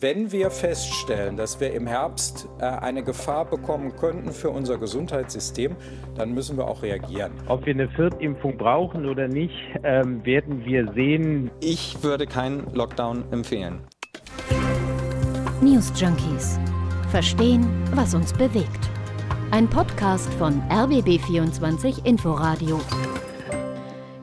Wenn wir feststellen, dass wir im Herbst äh, eine Gefahr bekommen könnten für unser Gesundheitssystem, dann müssen wir auch reagieren. Ob wir eine Viertimpfung brauchen oder nicht, ähm, werden wir sehen. Ich würde keinen Lockdown empfehlen. News Junkies. Verstehen, was uns bewegt. Ein Podcast von RBB24 Inforadio.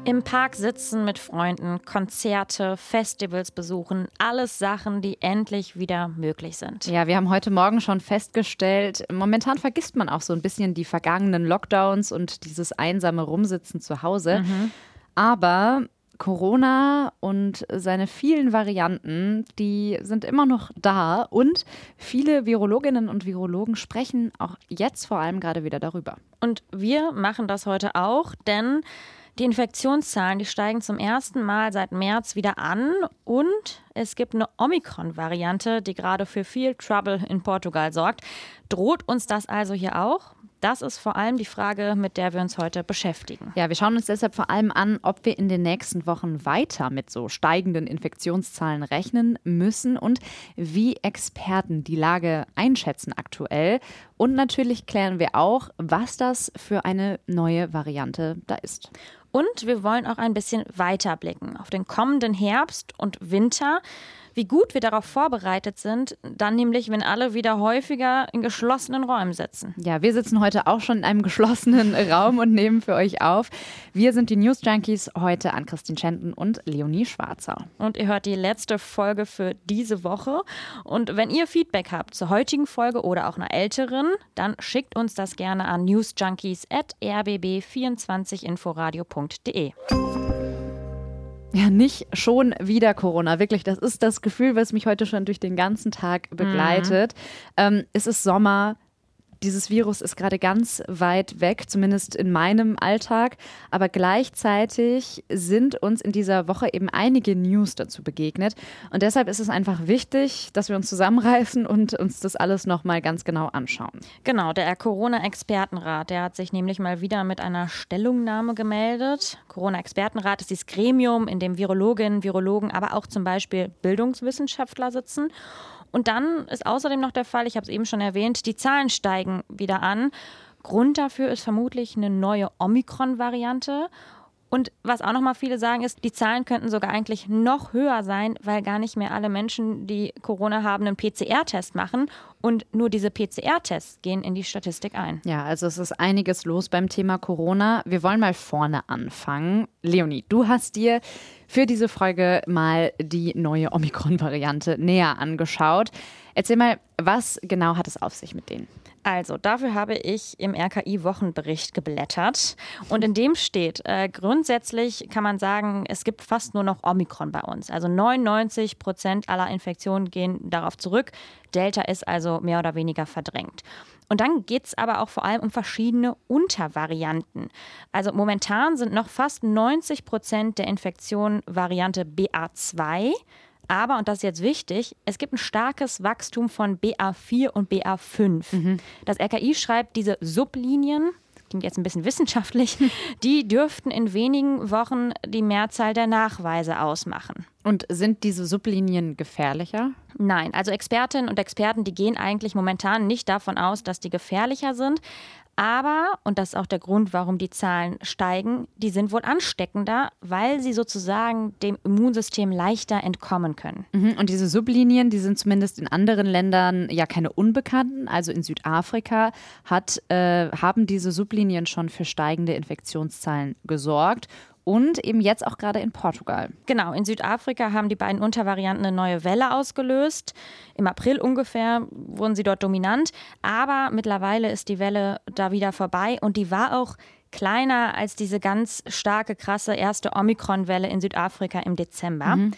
Im Park sitzen mit Freunden, Konzerte, Festivals besuchen, alles Sachen, die endlich wieder möglich sind. Ja, wir haben heute Morgen schon festgestellt, momentan vergisst man auch so ein bisschen die vergangenen Lockdowns und dieses einsame Rumsitzen zu Hause. Mhm. Aber Corona und seine vielen Varianten, die sind immer noch da und viele Virologinnen und Virologen sprechen auch jetzt vor allem gerade wieder darüber. Und wir machen das heute auch, denn die Infektionszahlen, die steigen zum ersten Mal seit März wieder an und es gibt eine Omikron-Variante, die gerade für viel Trouble in Portugal sorgt. Droht uns das also hier auch? Das ist vor allem die Frage, mit der wir uns heute beschäftigen. Ja, wir schauen uns deshalb vor allem an, ob wir in den nächsten Wochen weiter mit so steigenden Infektionszahlen rechnen müssen und wie Experten die Lage einschätzen aktuell. Und natürlich klären wir auch, was das für eine neue Variante da ist. Und wir wollen auch ein bisschen weiterblicken auf den kommenden Herbst und Winter wie gut wir darauf vorbereitet sind, dann nämlich, wenn alle wieder häufiger in geschlossenen Räumen sitzen. Ja, wir sitzen heute auch schon in einem geschlossenen Raum und nehmen für euch auf. Wir sind die News Junkies, heute an Christine Schenten und Leonie Schwarzer. Und ihr hört die letzte Folge für diese Woche. Und wenn ihr Feedback habt zur heutigen Folge oder auch einer älteren, dann schickt uns das gerne an newsjunkies.rbb24inforadio.de. Ja, nicht schon wieder Corona. Wirklich, das ist das Gefühl, was mich heute schon durch den ganzen Tag begleitet. Mhm. Ähm, es ist Sommer, dieses Virus ist gerade ganz weit weg, zumindest in meinem Alltag. Aber gleichzeitig sind uns in dieser Woche eben einige News dazu begegnet. Und deshalb ist es einfach wichtig, dass wir uns zusammenreißen und uns das alles nochmal ganz genau anschauen. Genau, der Corona-Expertenrat, der hat sich nämlich mal wieder mit einer Stellungnahme gemeldet. Corona-Expertenrat ist dieses Gremium, in dem Virologinnen, Virologen, aber auch zum Beispiel Bildungswissenschaftler sitzen. Und dann ist außerdem noch der Fall, ich habe es eben schon erwähnt, die Zahlen steigen wieder an. Grund dafür ist vermutlich eine neue Omikron-Variante. Und was auch nochmal viele sagen, ist, die Zahlen könnten sogar eigentlich noch höher sein, weil gar nicht mehr alle Menschen, die Corona haben, einen PCR-Test machen. Und nur diese PCR-Tests gehen in die Statistik ein. Ja, also es ist einiges los beim Thema Corona. Wir wollen mal vorne anfangen. Leonie, du hast dir für diese Folge mal die neue Omikron-Variante näher angeschaut. Erzähl mal, was genau hat es auf sich mit denen? Also, dafür habe ich im RKI-Wochenbericht geblättert. Und in dem steht, äh, grundsätzlich kann man sagen, es gibt fast nur noch Omikron bei uns. Also 99 Prozent aller Infektionen gehen darauf zurück. Delta ist also mehr oder weniger verdrängt. Und dann geht es aber auch vor allem um verschiedene Untervarianten. Also momentan sind noch fast 90 Prozent der Infektionen Variante BA2. Aber, und das ist jetzt wichtig, es gibt ein starkes Wachstum von BA4 und BA5. Mhm. Das RKI schreibt, diese Sublinien, klingt jetzt ein bisschen wissenschaftlich, die dürften in wenigen Wochen die Mehrzahl der Nachweise ausmachen. Und sind diese Sublinien gefährlicher? Nein, also Expertinnen und Experten, die gehen eigentlich momentan nicht davon aus, dass die gefährlicher sind. Aber, und das ist auch der Grund, warum die Zahlen steigen, die sind wohl ansteckender, weil sie sozusagen dem Immunsystem leichter entkommen können. Mhm, und diese Sublinien, die sind zumindest in anderen Ländern ja keine Unbekannten. Also in Südafrika hat, äh, haben diese Sublinien schon für steigende Infektionszahlen gesorgt und eben jetzt auch gerade in Portugal. Genau, in Südafrika haben die beiden Untervarianten eine neue Welle ausgelöst. Im April ungefähr wurden sie dort dominant, aber mittlerweile ist die Welle da wieder vorbei und die war auch kleiner als diese ganz starke, krasse erste Omikron-Welle in Südafrika im Dezember. Mhm.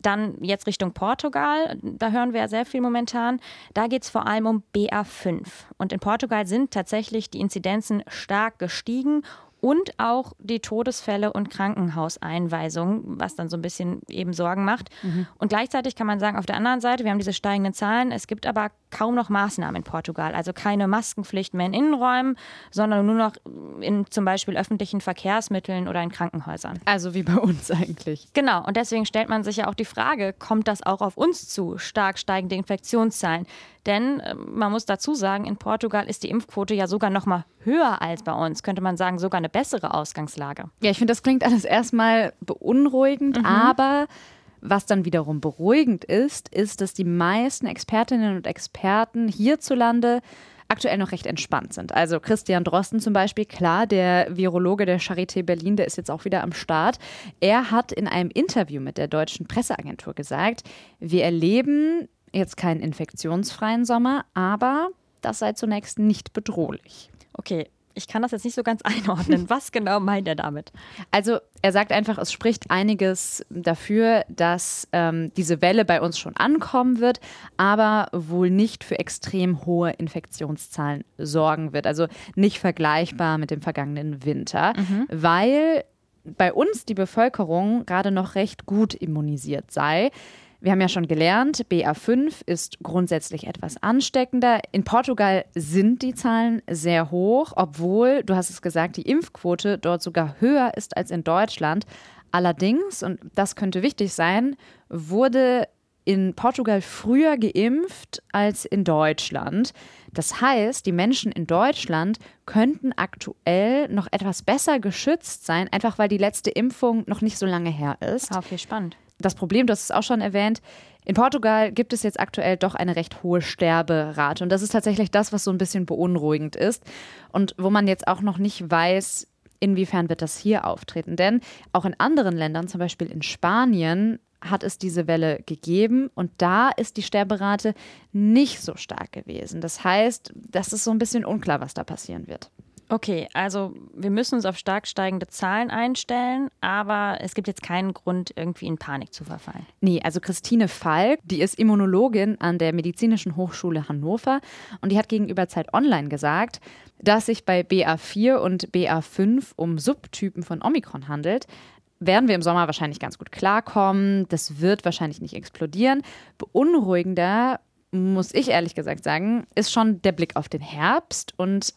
Dann jetzt Richtung Portugal, da hören wir ja sehr viel momentan. Da geht es vor allem um BA5. Und in Portugal sind tatsächlich die Inzidenzen stark gestiegen und auch die Todesfälle und Krankenhauseinweisungen, was dann so ein bisschen eben Sorgen macht. Mhm. Und gleichzeitig kann man sagen, auf der anderen Seite, wir haben diese steigenden Zahlen, es gibt aber kaum noch Maßnahmen in Portugal. Also keine Maskenpflicht mehr in Innenräumen, sondern nur noch in zum Beispiel öffentlichen Verkehrsmitteln oder in Krankenhäusern. Also wie bei uns eigentlich. Genau, und deswegen stellt man sich ja auch die Frage, kommt das auch auf uns zu, stark steigende Infektionszahlen? Denn äh, man muss dazu sagen, in Portugal ist die Impfquote ja sogar noch mal höher als bei uns, könnte man sagen, sogar eine bessere Ausgangslage. Ja, ich finde, das klingt alles erstmal beunruhigend, mhm. aber was dann wiederum beruhigend ist, ist, dass die meisten Expertinnen und Experten hierzulande aktuell noch recht entspannt sind. Also Christian Drosten zum Beispiel, klar, der Virologe der Charité Berlin, der ist jetzt auch wieder am Start. Er hat in einem Interview mit der deutschen Presseagentur gesagt, wir erleben jetzt keinen infektionsfreien Sommer, aber das sei zunächst nicht bedrohlich. Okay, ich kann das jetzt nicht so ganz einordnen. Was genau meint er damit? Also er sagt einfach, es spricht einiges dafür, dass ähm, diese Welle bei uns schon ankommen wird, aber wohl nicht für extrem hohe Infektionszahlen sorgen wird. Also nicht vergleichbar mit dem vergangenen Winter, mhm. weil bei uns die Bevölkerung gerade noch recht gut immunisiert sei. Wir haben ja schon gelernt, BA5 ist grundsätzlich etwas ansteckender. In Portugal sind die Zahlen sehr hoch, obwohl, du hast es gesagt, die Impfquote dort sogar höher ist als in Deutschland. Allerdings, und das könnte wichtig sein, wurde in Portugal früher geimpft als in Deutschland. Das heißt, die Menschen in Deutschland könnten aktuell noch etwas besser geschützt sein, einfach weil die letzte Impfung noch nicht so lange her ist. Okay, spannend das Problem, du hast es auch schon erwähnt, in Portugal gibt es jetzt aktuell doch eine recht hohe Sterberate. Und das ist tatsächlich das, was so ein bisschen beunruhigend ist. Und wo man jetzt auch noch nicht weiß, inwiefern wird das hier auftreten. Denn auch in anderen Ländern, zum Beispiel in Spanien, hat es diese Welle gegeben und da ist die Sterberate nicht so stark gewesen. Das heißt, das ist so ein bisschen unklar, was da passieren wird. Okay, also wir müssen uns auf stark steigende Zahlen einstellen, aber es gibt jetzt keinen Grund, irgendwie in Panik zu verfallen. Nee, also Christine Falk, die ist Immunologin an der Medizinischen Hochschule Hannover und die hat gegenüber Zeit Online gesagt, dass sich bei BA4 und BA5 um Subtypen von Omikron handelt werden wir im Sommer wahrscheinlich ganz gut klarkommen. Das wird wahrscheinlich nicht explodieren. Beunruhigender, muss ich ehrlich gesagt sagen, ist schon der Blick auf den Herbst und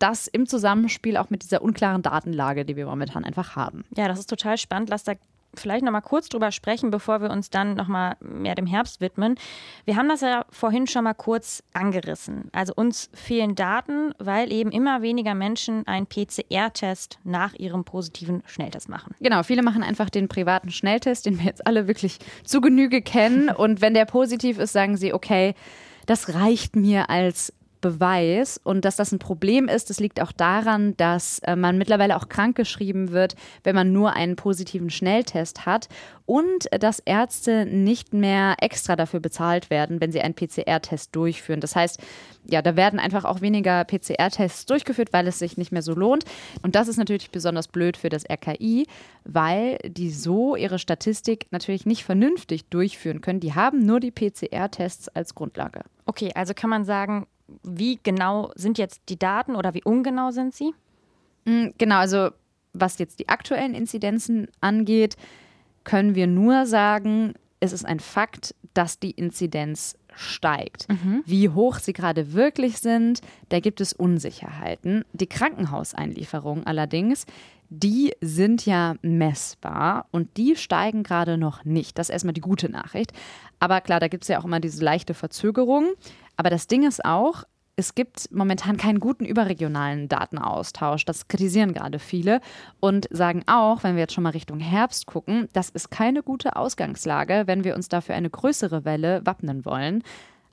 das im Zusammenspiel auch mit dieser unklaren Datenlage, die wir momentan einfach haben. Ja, das ist total spannend. Lass da vielleicht noch mal kurz drüber sprechen, bevor wir uns dann noch mal mehr dem Herbst widmen. Wir haben das ja vorhin schon mal kurz angerissen. Also uns fehlen Daten, weil eben immer weniger Menschen einen PCR-Test nach ihrem positiven Schnelltest machen. Genau, viele machen einfach den privaten Schnelltest, den wir jetzt alle wirklich zu Genüge kennen. Und wenn der positiv ist, sagen sie, okay, das reicht mir als Beweis. Und dass das ein Problem ist, das liegt auch daran, dass äh, man mittlerweile auch krankgeschrieben wird, wenn man nur einen positiven Schnelltest hat und dass Ärzte nicht mehr extra dafür bezahlt werden, wenn sie einen PCR-Test durchführen. Das heißt, ja, da werden einfach auch weniger PCR-Tests durchgeführt, weil es sich nicht mehr so lohnt. Und das ist natürlich besonders blöd für das RKI, weil die so ihre Statistik natürlich nicht vernünftig durchführen können. Die haben nur die PCR-Tests als Grundlage. Okay, also kann man sagen, wie genau sind jetzt die Daten oder wie ungenau sind sie? Mm, genau, also was jetzt die aktuellen Inzidenzen angeht, können wir nur sagen, es ist ein Fakt, dass die Inzidenz steigt. Mhm. Wie hoch sie gerade wirklich sind, da gibt es Unsicherheiten. Die Krankenhauseinlieferungen allerdings, die sind ja messbar und die steigen gerade noch nicht. Das ist erstmal die gute Nachricht. Aber klar, da gibt es ja auch immer diese leichte Verzögerung. Aber das Ding ist auch, es gibt momentan keinen guten überregionalen Datenaustausch. Das kritisieren gerade viele und sagen auch, wenn wir jetzt schon mal Richtung Herbst gucken, das ist keine gute Ausgangslage, wenn wir uns dafür eine größere Welle wappnen wollen.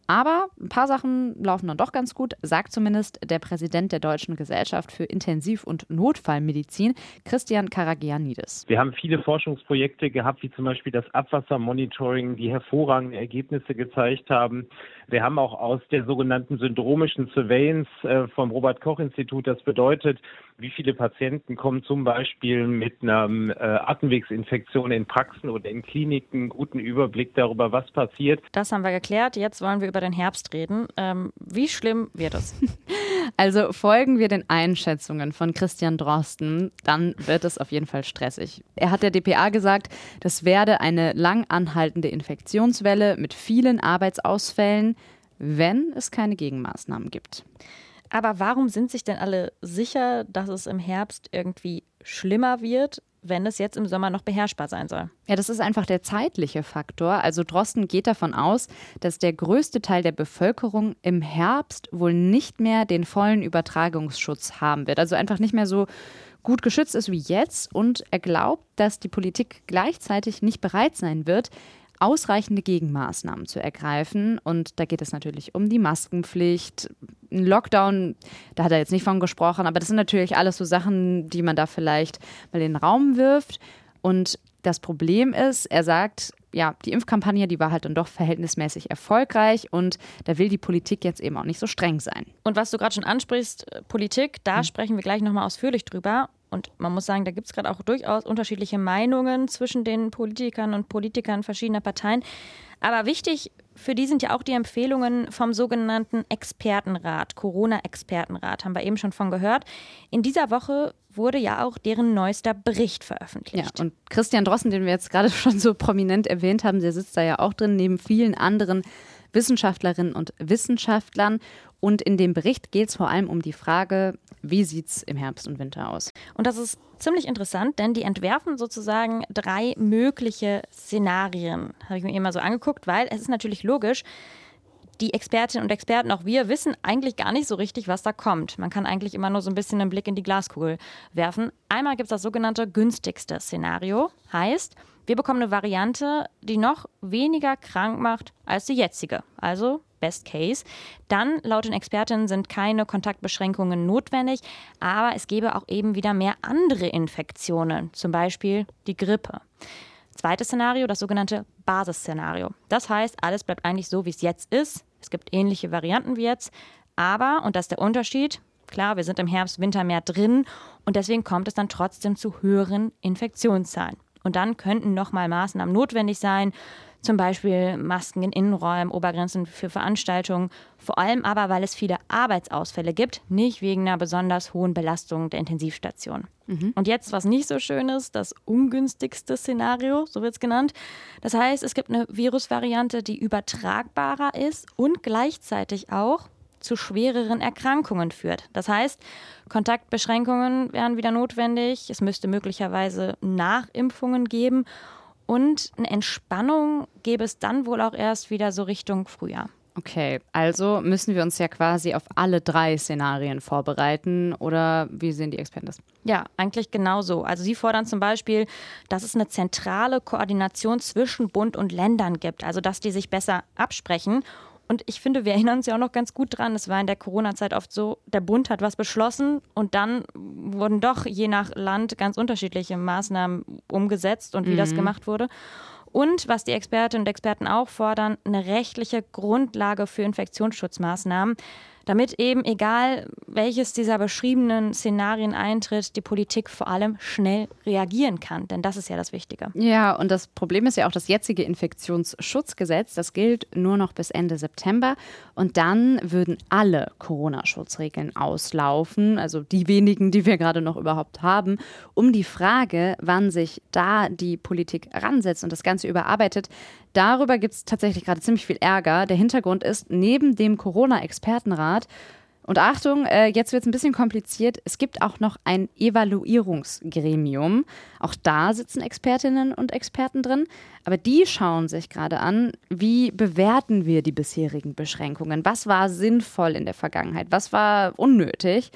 Aber ein paar Sachen laufen dann doch ganz gut, sagt zumindest der Präsident der Deutschen Gesellschaft für Intensiv- und Notfallmedizin, Christian Karagianidis. Wir haben viele Forschungsprojekte gehabt, wie zum Beispiel das Abwassermonitoring, die hervorragende Ergebnisse gezeigt haben. Wir haben auch aus der sogenannten syndromischen Surveillance äh, vom Robert-Koch-Institut, das bedeutet, wie viele Patienten kommen zum Beispiel mit einer äh, Atemwegsinfektion in Praxen oder in Kliniken, guten Überblick darüber, was passiert. Das haben wir geklärt. Jetzt wollen wir über den Herbst reden. Ähm, wie schlimm wird es? Also folgen wir den Einschätzungen von Christian Drosten, dann wird es auf jeden Fall stressig. Er hat der DPA gesagt, das werde eine lang anhaltende Infektionswelle mit vielen Arbeitsausfällen, wenn es keine Gegenmaßnahmen gibt. Aber warum sind sich denn alle sicher, dass es im Herbst irgendwie schlimmer wird, wenn es jetzt im Sommer noch beherrschbar sein soll? Ja, das ist einfach der zeitliche Faktor. Also Drosten geht davon aus, dass der größte Teil der Bevölkerung im Herbst wohl nicht mehr den vollen Übertragungsschutz haben wird. Also einfach nicht mehr so gut geschützt ist wie jetzt. Und er glaubt, dass die Politik gleichzeitig nicht bereit sein wird, ausreichende Gegenmaßnahmen zu ergreifen. Und da geht es natürlich um die Maskenpflicht. Ein Lockdown, da hat er jetzt nicht von gesprochen, aber das sind natürlich alles so Sachen, die man da vielleicht mal in den Raum wirft. Und das Problem ist, er sagt, ja, die Impfkampagne, die war halt dann doch verhältnismäßig erfolgreich und da will die Politik jetzt eben auch nicht so streng sein. Und was du gerade schon ansprichst, äh, Politik, da hm. sprechen wir gleich nochmal ausführlich drüber. Und man muss sagen, da gibt es gerade auch durchaus unterschiedliche Meinungen zwischen den Politikern und Politikern verschiedener Parteien. Aber wichtig für die sind ja auch die Empfehlungen vom sogenannten Expertenrat, Corona-Expertenrat, haben wir eben schon von gehört. In dieser Woche wurde ja auch deren neuester Bericht veröffentlicht. Ja, und Christian Drossen, den wir jetzt gerade schon so prominent erwähnt haben, der sitzt da ja auch drin, neben vielen anderen Wissenschaftlerinnen und Wissenschaftlern. Und in dem Bericht geht es vor allem um die Frage, wie sieht es im Herbst und Winter aus? Und das ist ziemlich interessant, denn die entwerfen sozusagen drei mögliche Szenarien. Habe ich mir immer so angeguckt, weil es ist natürlich logisch, die Expertinnen und Experten, auch wir, wissen eigentlich gar nicht so richtig, was da kommt. Man kann eigentlich immer nur so ein bisschen einen Blick in die Glaskugel werfen. Einmal gibt es das sogenannte günstigste Szenario. Heißt, wir bekommen eine Variante, die noch weniger krank macht als die jetzige. Also Best Case. Dann, laut den Expertinnen, sind keine Kontaktbeschränkungen notwendig, aber es gäbe auch eben wieder mehr andere Infektionen, zum Beispiel die Grippe. Zweites Szenario, das sogenannte Basisszenario. Das heißt, alles bleibt eigentlich so, wie es jetzt ist. Es gibt ähnliche Varianten wie jetzt, aber, und das ist der Unterschied, klar, wir sind im Herbst, Winter mehr drin und deswegen kommt es dann trotzdem zu höheren Infektionszahlen. Und dann könnten nochmal Maßnahmen notwendig sein, zum Beispiel Masken in Innenräumen, Obergrenzen für Veranstaltungen, vor allem aber, weil es viele Arbeitsausfälle gibt, nicht wegen einer besonders hohen Belastung der Intensivstation. Mhm. Und jetzt, was nicht so schön ist, das ungünstigste Szenario, so wird es genannt. Das heißt, es gibt eine Virusvariante, die übertragbarer ist und gleichzeitig auch zu schwereren Erkrankungen führt. Das heißt, Kontaktbeschränkungen wären wieder notwendig. Es müsste möglicherweise Nachimpfungen geben und eine Entspannung gäbe es dann wohl auch erst wieder so Richtung Frühjahr. Okay, also müssen wir uns ja quasi auf alle drei Szenarien vorbereiten oder wie sehen die Experten das? Ja, eigentlich genau so. Also sie fordern zum Beispiel, dass es eine zentrale Koordination zwischen Bund und Ländern gibt, also dass die sich besser absprechen und ich finde, wir erinnern uns ja auch noch ganz gut dran, es war in der Corona-Zeit oft so, der Bund hat was beschlossen und dann wurden doch je nach Land ganz unterschiedliche Maßnahmen umgesetzt und wie mhm. das gemacht wurde. Und was die Expertinnen und Experten auch fordern, eine rechtliche Grundlage für Infektionsschutzmaßnahmen damit eben, egal welches dieser beschriebenen Szenarien eintritt, die Politik vor allem schnell reagieren kann. Denn das ist ja das Wichtige. Ja, und das Problem ist ja auch das jetzige Infektionsschutzgesetz. Das gilt nur noch bis Ende September. Und dann würden alle Corona-Schutzregeln auslaufen, also die wenigen, die wir gerade noch überhaupt haben. Um die Frage, wann sich da die Politik ransetzt und das Ganze überarbeitet, Darüber gibt es tatsächlich gerade ziemlich viel Ärger. Der Hintergrund ist, neben dem Corona-Expertenrat und Achtung, äh, jetzt wird es ein bisschen kompliziert. Es gibt auch noch ein Evaluierungsgremium. Auch da sitzen Expertinnen und Experten drin. Aber die schauen sich gerade an, wie bewerten wir die bisherigen Beschränkungen? Was war sinnvoll in der Vergangenheit? Was war unnötig?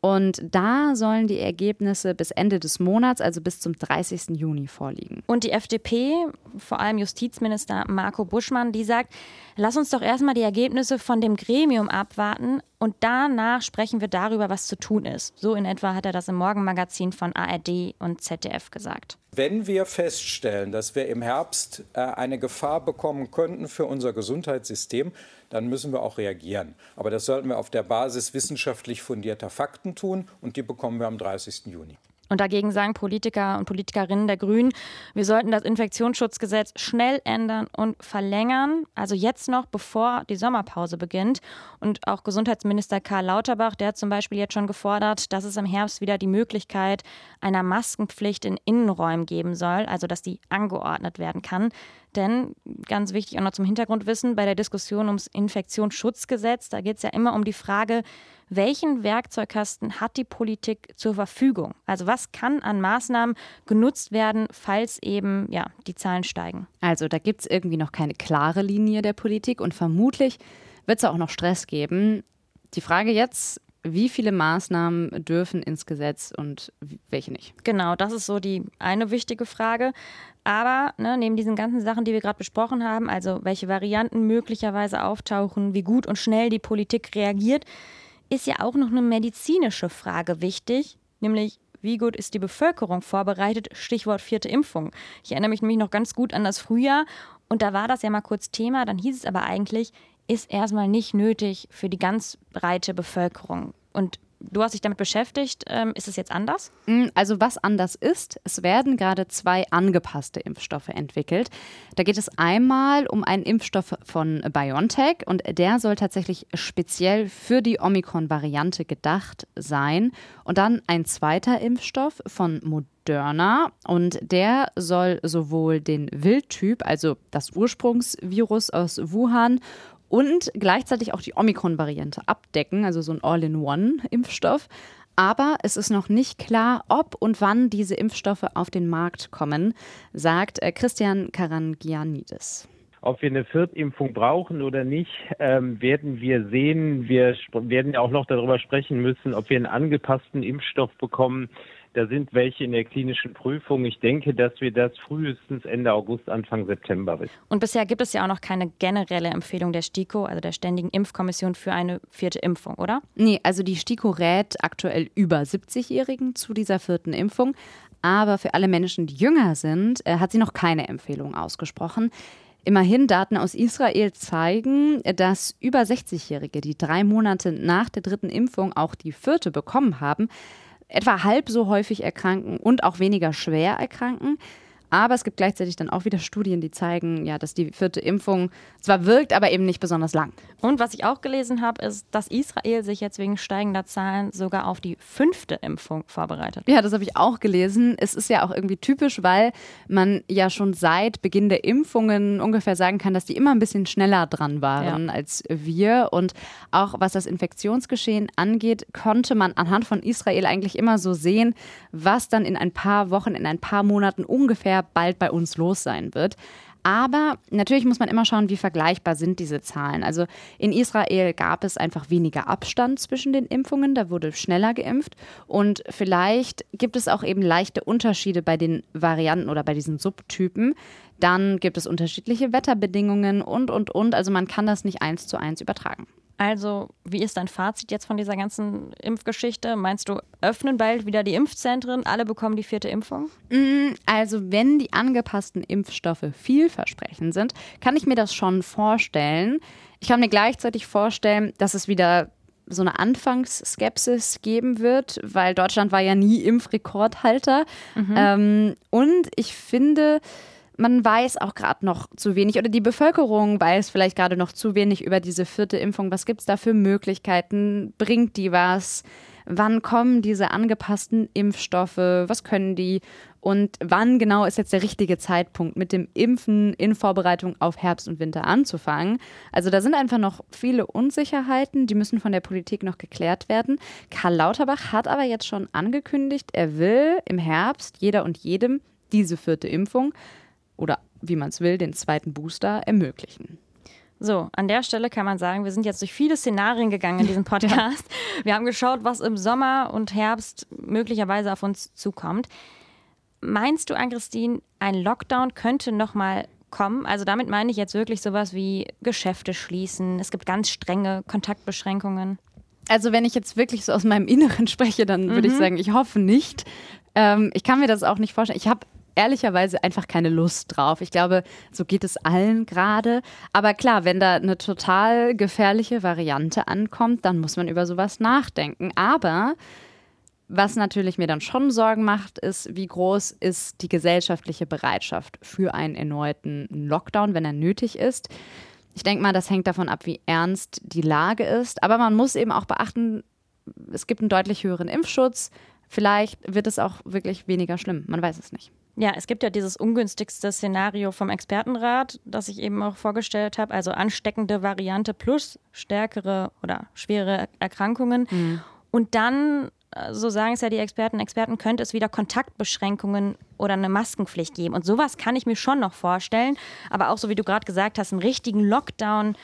Und da sollen die Ergebnisse bis Ende des Monats, also bis zum 30. Juni, vorliegen. Und die FDP, vor allem Justizminister Marco Buschmann, die sagt, lass uns doch erstmal die Ergebnisse von dem Gremium abwarten und danach sprechen wir darüber, was zu tun ist. So in etwa hat er das im Morgenmagazin von ARD und ZDF gesagt. Wenn wir feststellen, dass wir im Herbst äh, eine Gefahr bekommen könnten für unser Gesundheitssystem, dann müssen wir auch reagieren. Aber das sollten wir auf der Basis wissenschaftlich fundierter Fakten tun und die bekommen wir am 30. Juni. Und dagegen sagen Politiker und Politikerinnen der Grünen, wir sollten das Infektionsschutzgesetz schnell ändern und verlängern, also jetzt noch, bevor die Sommerpause beginnt. Und auch Gesundheitsminister Karl Lauterbach, der hat zum Beispiel jetzt schon gefordert, dass es im Herbst wieder die Möglichkeit einer Maskenpflicht in Innenräumen geben soll, also dass die angeordnet werden kann. Denn ganz wichtig auch noch zum Hintergrundwissen, bei der Diskussion ums Infektionsschutzgesetz, da geht es ja immer um die Frage, welchen Werkzeugkasten hat die Politik zur Verfügung? Also was kann an Maßnahmen genutzt werden, falls eben ja, die Zahlen steigen? Also da gibt es irgendwie noch keine klare Linie der Politik und vermutlich wird es auch noch Stress geben. Die Frage jetzt, wie viele Maßnahmen dürfen ins Gesetz und welche nicht? Genau, das ist so die eine wichtige Frage. Aber ne, neben diesen ganzen Sachen, die wir gerade besprochen haben, also welche Varianten möglicherweise auftauchen, wie gut und schnell die Politik reagiert, ist ja auch noch eine medizinische Frage wichtig, nämlich wie gut ist die Bevölkerung vorbereitet? Stichwort vierte Impfung. Ich erinnere mich nämlich noch ganz gut an das Frühjahr und da war das ja mal kurz Thema. Dann hieß es aber eigentlich, ist erstmal nicht nötig für die ganz breite Bevölkerung. Und du hast dich damit beschäftigt. Ähm, ist es jetzt anders? Mm, also was anders ist, es werden gerade zwei angepasste Impfstoffe entwickelt. Da geht es einmal um einen Impfstoff von BioNTech und der soll tatsächlich speziell für die Omikron-Variante gedacht sein. Und dann ein zweiter Impfstoff von Moderna und der soll sowohl den Wildtyp, also das Ursprungsvirus aus Wuhan und gleichzeitig auch die Omikron-Variante abdecken, also so ein All-in-One-Impfstoff. Aber es ist noch nicht klar, ob und wann diese Impfstoffe auf den Markt kommen, sagt äh, Christian Karangianidis. Ob wir eine Viertimpfung brauchen oder nicht, ähm, werden wir sehen. Wir werden auch noch darüber sprechen müssen, ob wir einen angepassten Impfstoff bekommen. Da sind welche in der klinischen Prüfung. Ich denke, dass wir das frühestens Ende August, Anfang September wissen. Und bisher gibt es ja auch noch keine generelle Empfehlung der STIKO, also der Ständigen Impfkommission für eine vierte Impfung, oder? Nee, also die STIKO rät aktuell über 70-Jährigen zu dieser vierten Impfung. Aber für alle Menschen, die jünger sind, äh, hat sie noch keine Empfehlung ausgesprochen. Immerhin Daten aus Israel zeigen, dass über 60-Jährige, die drei Monate nach der dritten Impfung auch die vierte bekommen haben, etwa halb so häufig erkranken und auch weniger schwer erkranken. Aber es gibt gleichzeitig dann auch wieder Studien, die zeigen, ja, dass die vierte Impfung zwar wirkt, aber eben nicht besonders lang. Und was ich auch gelesen habe, ist, dass Israel sich jetzt wegen steigender Zahlen sogar auf die fünfte Impfung vorbereitet. Ja, das habe ich auch gelesen. Es ist ja auch irgendwie typisch, weil man ja schon seit Beginn der Impfungen ungefähr sagen kann, dass die immer ein bisschen schneller dran waren ja. als wir. Und auch was das Infektionsgeschehen angeht, konnte man anhand von Israel eigentlich immer so sehen, was dann in ein paar Wochen, in ein paar Monaten ungefähr bald bei uns los sein wird. Aber natürlich muss man immer schauen, wie vergleichbar sind diese Zahlen. Also in Israel gab es einfach weniger Abstand zwischen den Impfungen, da wurde schneller geimpft und vielleicht gibt es auch eben leichte Unterschiede bei den Varianten oder bei diesen Subtypen. Dann gibt es unterschiedliche Wetterbedingungen und, und, und. Also man kann das nicht eins zu eins übertragen. Also, wie ist dein Fazit jetzt von dieser ganzen Impfgeschichte? Meinst du, öffnen bald wieder die Impfzentren, alle bekommen die vierte Impfung? Mm, also, wenn die angepassten Impfstoffe vielversprechend sind, kann ich mir das schon vorstellen. Ich kann mir gleichzeitig vorstellen, dass es wieder so eine Anfangsskepsis geben wird, weil Deutschland war ja nie Impfrekordhalter. Mhm. Ähm, und ich finde, man weiß auch gerade noch zu wenig oder die Bevölkerung weiß vielleicht gerade noch zu wenig über diese vierte Impfung. Was gibt es da für Möglichkeiten? Bringt die was? Wann kommen diese angepassten Impfstoffe? Was können die? Und wann genau ist jetzt der richtige Zeitpunkt, mit dem Impfen in Vorbereitung auf Herbst und Winter anzufangen? Also da sind einfach noch viele Unsicherheiten, die müssen von der Politik noch geklärt werden. Karl Lauterbach hat aber jetzt schon angekündigt, er will im Herbst jeder und jedem diese vierte Impfung oder wie man es will, den zweiten Booster ermöglichen. So, an der Stelle kann man sagen, wir sind jetzt durch viele Szenarien gegangen in diesem Podcast. ja. Wir haben geschaut, was im Sommer und Herbst möglicherweise auf uns zukommt. Meinst du, Ann-Christine, ein Lockdown könnte nochmal kommen? Also damit meine ich jetzt wirklich sowas wie Geschäfte schließen. Es gibt ganz strenge Kontaktbeschränkungen. Also wenn ich jetzt wirklich so aus meinem Inneren spreche, dann würde mhm. ich sagen, ich hoffe nicht. Ähm, ich kann mir das auch nicht vorstellen. Ich habe ehrlicherweise einfach keine Lust drauf. Ich glaube, so geht es allen gerade. Aber klar, wenn da eine total gefährliche Variante ankommt, dann muss man über sowas nachdenken. Aber was natürlich mir dann schon Sorgen macht, ist, wie groß ist die gesellschaftliche Bereitschaft für einen erneuten Lockdown, wenn er nötig ist. Ich denke mal, das hängt davon ab, wie ernst die Lage ist. Aber man muss eben auch beachten, es gibt einen deutlich höheren Impfschutz. Vielleicht wird es auch wirklich weniger schlimm. Man weiß es nicht. Ja, es gibt ja dieses ungünstigste Szenario vom Expertenrat, das ich eben auch vorgestellt habe, also ansteckende Variante plus stärkere oder schwere Erkrankungen. Mhm. Und dann, äh, so sagen es ja die Experten, Experten, könnte es wieder Kontaktbeschränkungen oder eine Maskenpflicht geben. Und sowas kann ich mir schon noch vorstellen. Aber auch so wie du gerade gesagt hast, einen richtigen Lockdown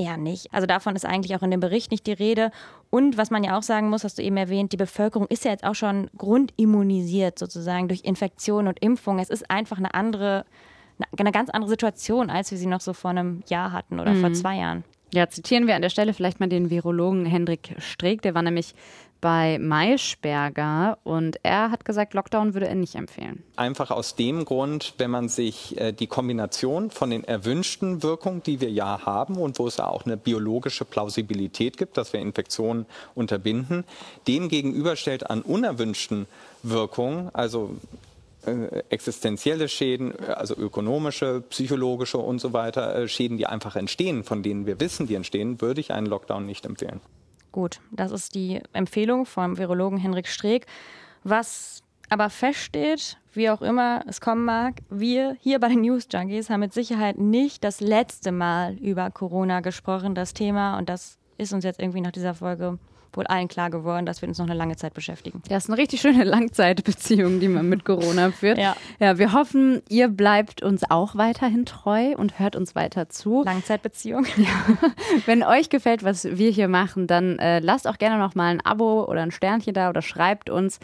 eher nicht. Also davon ist eigentlich auch in dem Bericht nicht die Rede. Und was man ja auch sagen muss, hast du eben erwähnt, die Bevölkerung ist ja jetzt auch schon grundimmunisiert sozusagen durch Infektion und Impfung. Es ist einfach eine andere, eine ganz andere Situation, als wir sie noch so vor einem Jahr hatten oder mhm. vor zwei Jahren. Ja, zitieren wir an der Stelle vielleicht mal den Virologen Hendrik Streeck, der war nämlich bei Maischberger und er hat gesagt, Lockdown würde er nicht empfehlen. Einfach aus dem Grund, wenn man sich äh, die Kombination von den erwünschten Wirkungen, die wir ja haben und wo es ja auch eine biologische Plausibilität gibt, dass wir Infektionen unterbinden, dem gegenüberstellt an unerwünschten Wirkungen, also existenzielle Schäden, also ökonomische, psychologische und so weiter, äh, Schäden, die einfach entstehen, von denen wir wissen, die entstehen, würde ich einen Lockdown nicht empfehlen. Gut, das ist die Empfehlung vom Virologen Henrik Streeck. Was aber feststeht, wie auch immer es kommen mag, wir hier bei den News Junkies haben mit Sicherheit nicht das letzte Mal über Corona gesprochen, das Thema. Und das ist uns jetzt irgendwie nach dieser Folge wohl allen klar geworden, dass wir uns noch eine lange Zeit beschäftigen. Das ist eine richtig schöne Langzeitbeziehung, die man mit Corona führt. ja. ja, wir hoffen, ihr bleibt uns auch weiterhin treu und hört uns weiter zu. Langzeitbeziehung. Ja. Wenn euch gefällt, was wir hier machen, dann äh, lasst auch gerne noch mal ein Abo oder ein Sternchen da oder schreibt uns.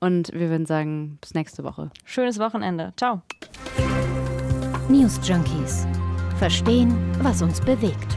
Und wir würden sagen, bis nächste Woche. Schönes Wochenende. Ciao. News Junkies. Verstehen, was uns bewegt.